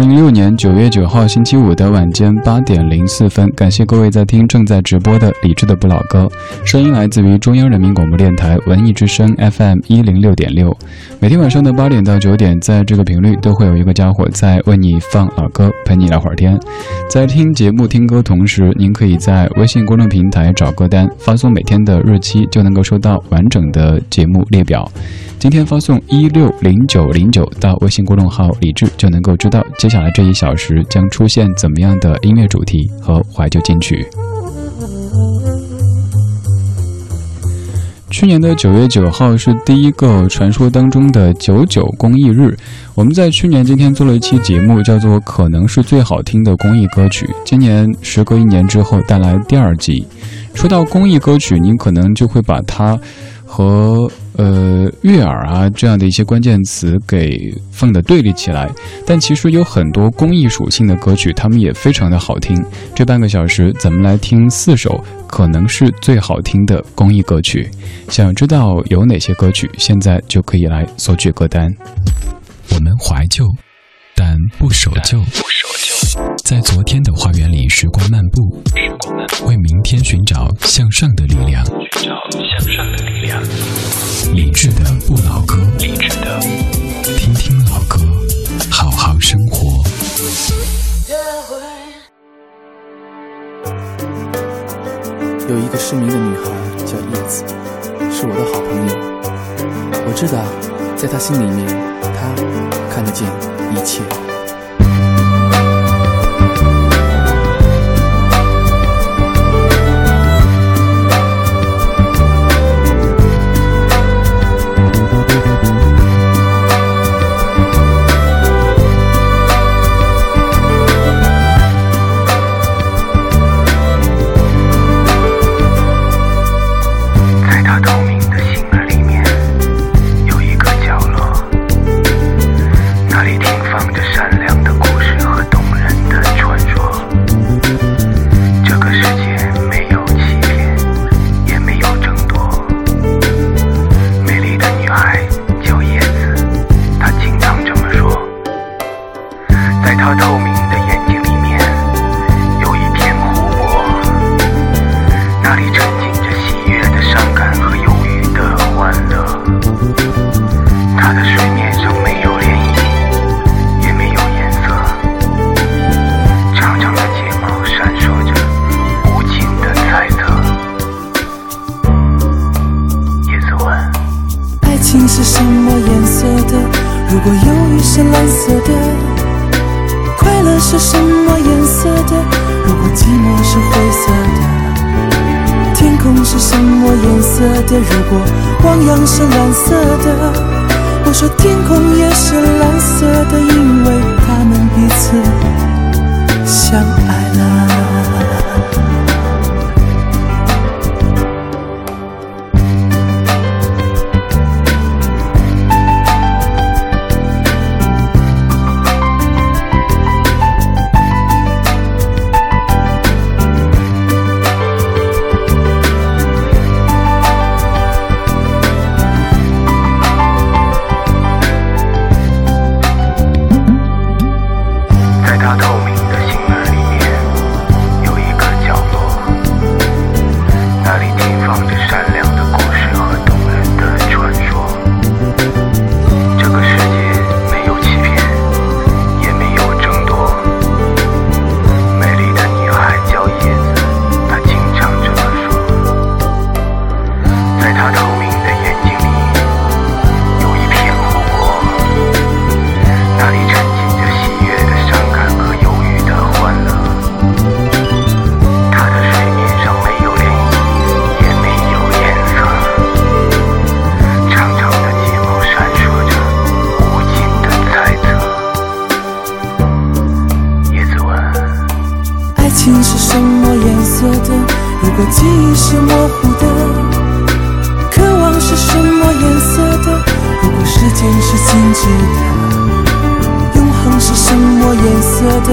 二零一六年九月九号星期五的晚间八点零四分，感谢各位在听正在直播的理智的不老歌，声音来自于中央人民广播电台文艺之声 FM 一零六点六。每天晚上的八点到九点，在这个频率都会有一个家伙在为你放老歌，陪你聊会儿天。在听节目听歌同时，您可以在微信公众平台找歌单，发送每天的日期，就能够收到完整的节目列表。今天发送一六零九零九到微信公众号“李智”，就能够知道接接下来这一小时将出现怎么样的音乐主题和怀旧金曲。去年的九月九号是第一个传说当中的九九公益日，我们在去年今天做了一期节目，叫做“可能是最好听的公益歌曲”。今年时隔一年之后带来第二季。说到公益歌曲，您可能就会把它和呃悦耳啊这样的一些关键词给放的对立起来。但其实有很多公益属性的歌曲，它们也非常的好听。这半个小时，咱们来听四首可能是最好听的公益歌曲。想知道有哪些歌曲，现在就可以来索取歌单。我们怀旧，但不守旧。在昨天的花园里，时光漫步，为明天寻找向上的力量。著名的女孩叫叶子，是我的好朋友。我知道，在她心里面，她看得见一切。色的如果忧郁是蓝色的快乐是什么颜色的如果寂寞是灰色的天空是什么颜色的如果汪洋是蓝色的我说天空也是蓝色的因为他们彼此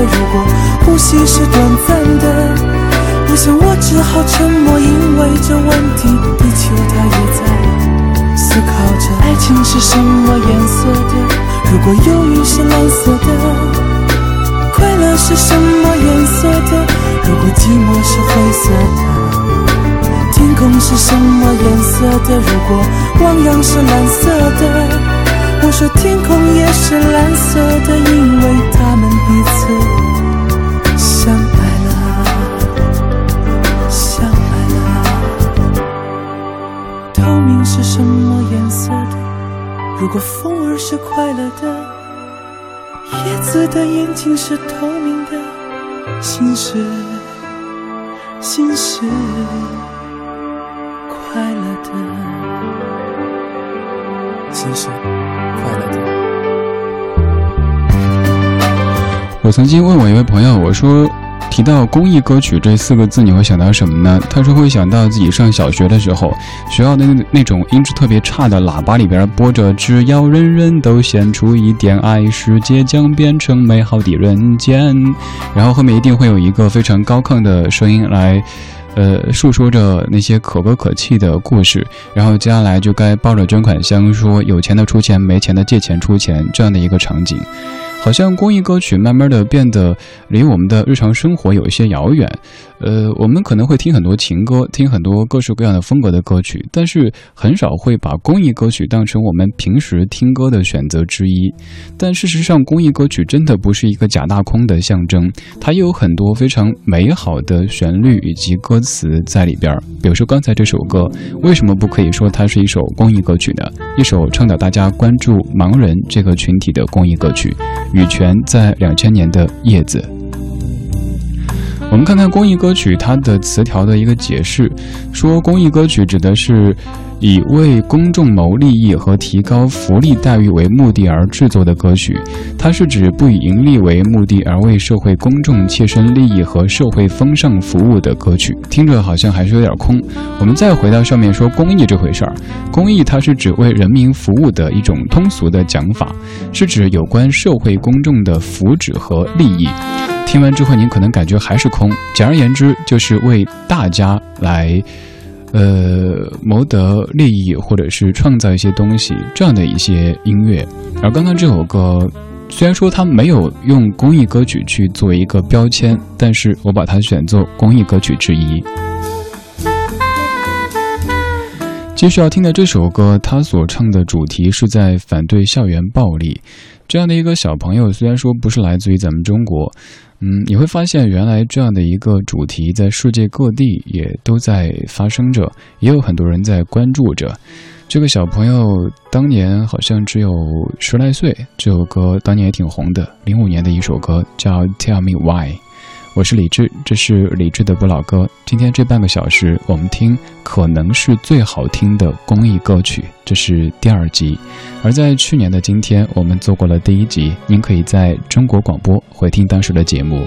如果呼吸是短暂的，我想我只好沉默，因为这问题，地球它也在思考着爱情是什么颜色的，如果忧郁是蓝色的，快乐是什么颜色的，如果寂寞是灰色的，天空是什么颜色的，如果汪洋是蓝色的。都说天空也是蓝色的，因为他们彼此相爱了，相爱了。透明是什么颜色的？如果风儿是快乐的，叶子的眼睛是透明的，心是心事。快乐的，心事我曾经问我一位朋友，我说提到公益歌曲这四个字，你会想到什么呢？他说会想到自己上小学的时候，学校的那那种音质特别差的喇叭里边播着“只要人人都献出一点爱，世界将变成美好的人间”，然后后面一定会有一个非常高亢的声音来。呃，诉说着那些可歌可泣的故事，然后接下来就该抱着捐款箱说有钱的出钱，没钱的借钱出钱这样的一个场景。好像公益歌曲慢慢的变得离我们的日常生活有一些遥远，呃，我们可能会听很多情歌，听很多各式各样的风格的歌曲，但是很少会把公益歌曲当成我们平时听歌的选择之一。但事实上，公益歌曲真的不是一个假大空的象征，它也有很多非常美好的旋律以及歌词在里边。比如说刚才这首歌，为什么不可以说它是一首公益歌曲呢？一首倡导大家关注盲人这个群体的公益歌曲。羽泉在两千年的叶子，我们看看公益歌曲它的词条的一个解释，说公益歌曲指的是。以为公众谋利益和提高福利待遇为目的而制作的歌曲，它是指不以盈利为目的而为社会公众切身利益和社会风尚服务的歌曲。听着好像还是有点空。我们再回到上面说公益这回事儿，公益它是指为人民服务的一种通俗的讲法，是指有关社会公众的福祉和利益。听完之后，您可能感觉还是空。简而言之，就是为大家来。呃，谋得利益或者是创造一些东西，这样的一些音乐。而刚刚这首歌，虽然说它没有用公益歌曲去做一个标签，但是我把它选作公益歌曲之一。继续要听的这首歌，他所唱的主题是在反对校园暴力。这样的一个小朋友，虽然说不是来自于咱们中国。嗯，你会发现，原来这样的一个主题在世界各地也都在发生着，也有很多人在关注着。这个小朋友当年好像只有十来岁，这首歌当年也挺红的，零五年的一首歌叫《Tell Me Why》。我是李志，这是李志的不老歌。今天这半个小时，我们听可能是最好听的公益歌曲，这是第二集。而在去年的今天，我们做过了第一集，您可以在中国广播回听当时的节目。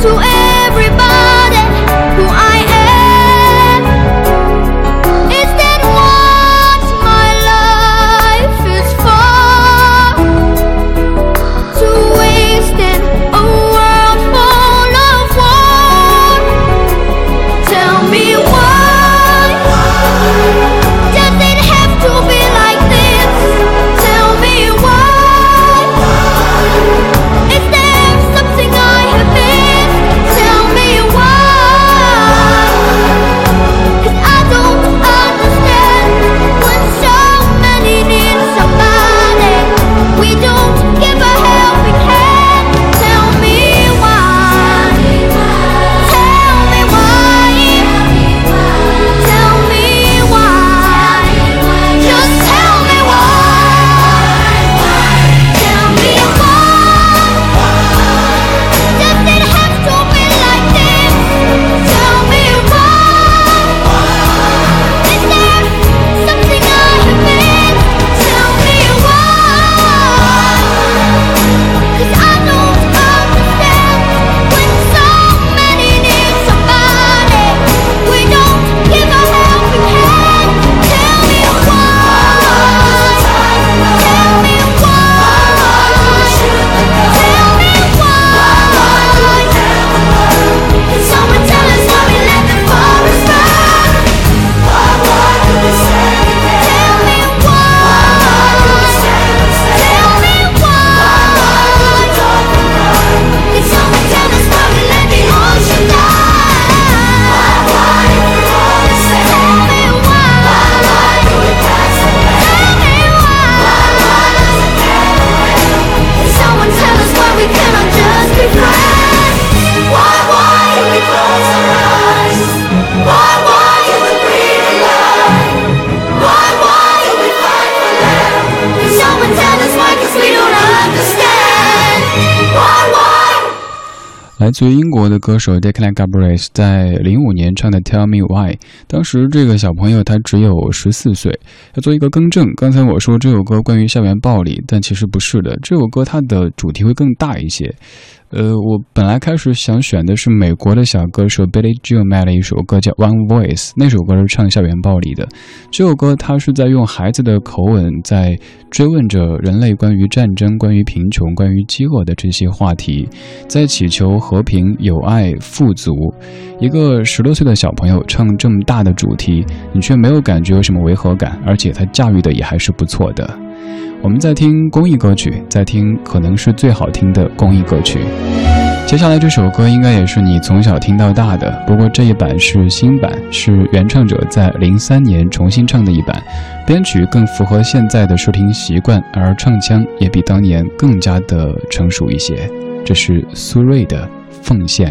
就爱。来自于英国的歌手 Declan Gabriel 在零五年唱的《Tell Me Why》，当时这个小朋友他只有十四岁。要做一个更正，刚才我说这首歌关于校园暴力，但其实不是的，这首歌它的主题会更大一些。呃，我本来开始想选的是美国的小歌手 Billy Joel 卖的一首歌叫《One Voice》，那首歌是唱校园暴力的。这首歌它是在用孩子的口吻在追问着人类关于战争、关于贫穷、关于饥饿的这些话题，在祈求和平、友爱、富足。一个十六岁的小朋友唱这么大的主题，你却没有感觉有什么违和感，而且他驾驭的也还是不错的。我们在听公益歌曲，在听可能是最好听的公益歌曲。接下来这首歌应该也是你从小听到大的，不过这一版是新版，是原唱者在零三年重新唱的一版，编曲更符合现在的收听习惯，而唱腔也比当年更加的成熟一些。这是苏芮的《奉献》。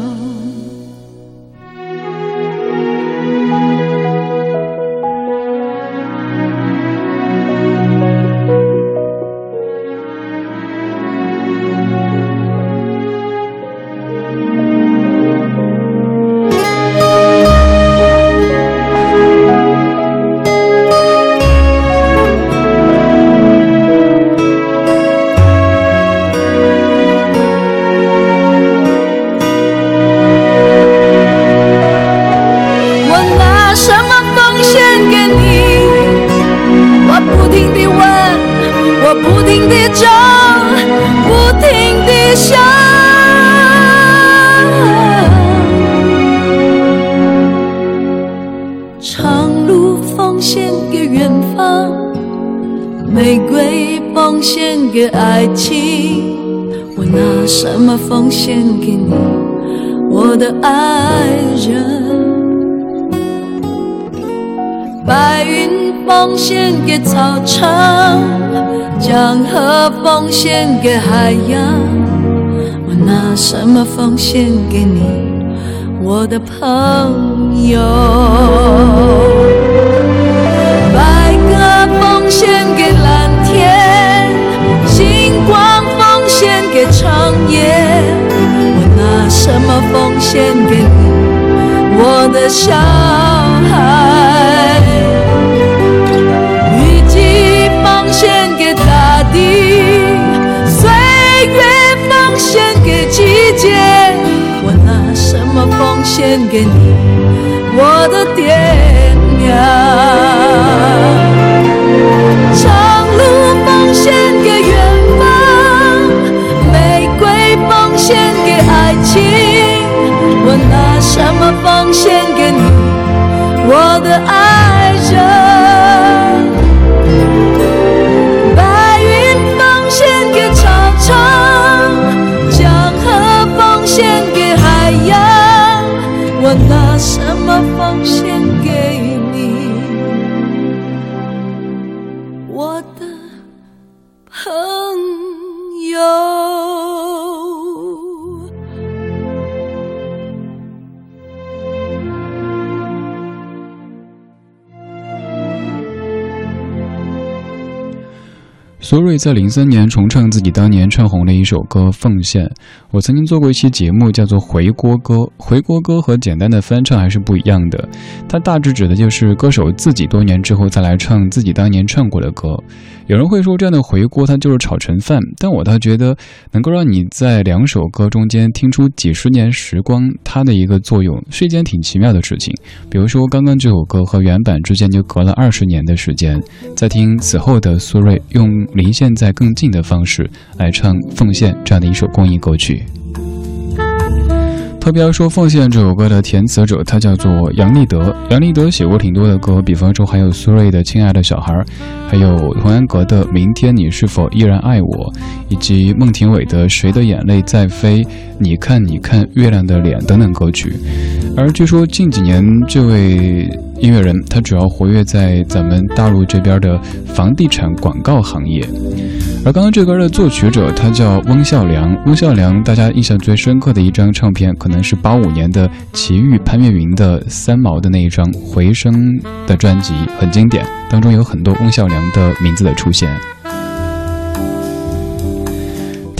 不停的找不停的想长路奉献给远方玫瑰奉献给爱情我拿什么奉献给你？我的爱人。白云奉献给草场，江河奉献给海洋。我拿什么奉献给你，我的朋友？白鸽奉献给蓝天，星光奉献给长夜。我拿什么奉献给你，我的小孩？献给你我的爹娘。长路奉献给远方，玫瑰奉献给爱情，我拿什么奉献给你我的爱？我苏芮在零三年重唱自己当年唱红的一首歌《奉献》。我曾经做过一期节目，叫做《回锅歌》。回锅歌和简单的翻唱还是不一样的，它大致指的就是歌手自己多年之后再来唱自己当年唱过的歌。有人会说这样的回锅它就是炒陈饭，但我倒觉得能够让你在两首歌中间听出几十年时光，它的一个作用是一件挺奇妙的事情。比如说刚刚这首歌和原版之间就隔了二十年的时间，在听此后的苏芮用离现在更近的方式来唱《奉献》这样的一首公益歌曲。特别要说《奉献》这首歌的填词者，他叫做杨立德。杨立德写过挺多的歌，比方说还有苏芮的《亲爱的小孩》，还有童安格的《明天你是否依然爱我》，以及孟庭苇的《谁的眼泪在飞》，你看你看月亮的脸等等歌曲。而据说近几年这位音乐人，他主要活跃在咱们大陆这边的房地产广告行业。而刚刚这歌的作曲者，他叫翁孝良。翁孝良，大家印象最深刻的一张唱片，可能是八五年的齐豫、潘越云的三毛的那一张《回声》的专辑，很经典，当中有很多翁孝良的名字的出现。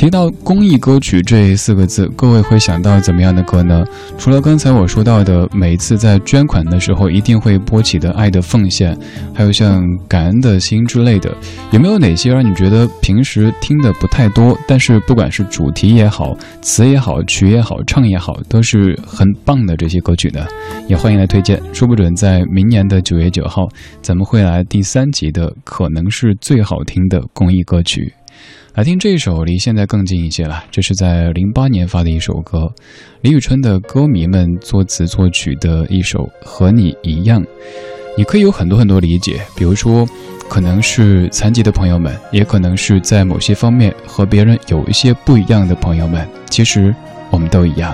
提到公益歌曲这四个字，各位会想到怎么样的歌呢？除了刚才我说到的，每次在捐款的时候一定会播起的《爱的奉献》，还有像《感恩的心》之类的，有没有哪些让你觉得平时听的不太多，但是不管是主题也好、词也好、曲也好、唱也好，都是很棒的这些歌曲呢？也欢迎来推荐，说不准在明年的九月九号，咱们会来第三集的，可能是最好听的公益歌曲。来听这一首，离现在更近一些了。这是在零八年发的一首歌，李宇春的歌迷们作词作曲的一首《和你一样》。你可以有很多很多理解，比如说，可能是残疾的朋友们，也可能是在某些方面和别人有一些不一样的朋友们。其实我们都一样。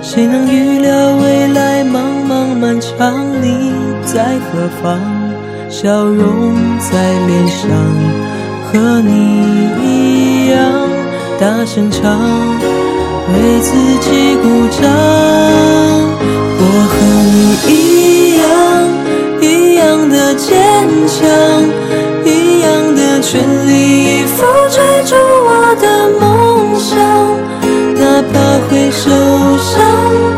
谁能预料未来茫茫漫长？你在何方？笑容在脸上，和你一样大声唱，为自己鼓掌。我和你一样，一样的坚强，一样的全力以赴追逐我的梦想。哪怕会受伤，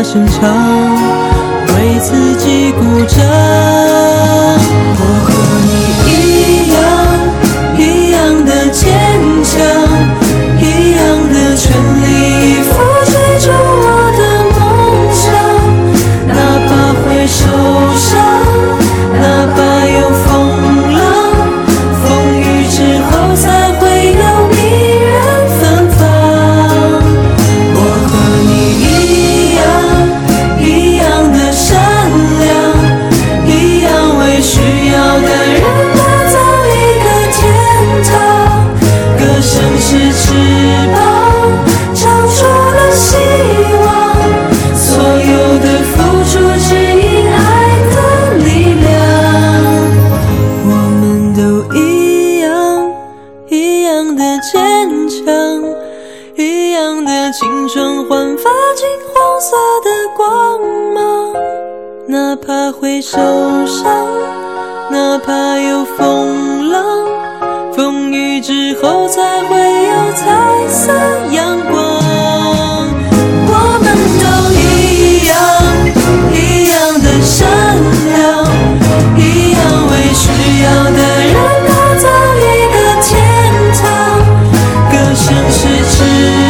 大声唱，为自己鼓掌。青春焕发金黄色的光芒哪怕会受伤哪怕有风浪风雨之后才会有彩色阳光我们都一样一样的善良一样为需要的人打造一个天堂。歌声是翅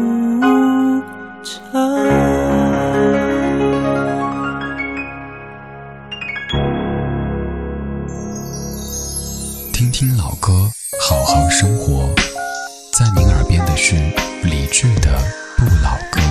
好好生活。在您耳边的是李志的不老歌。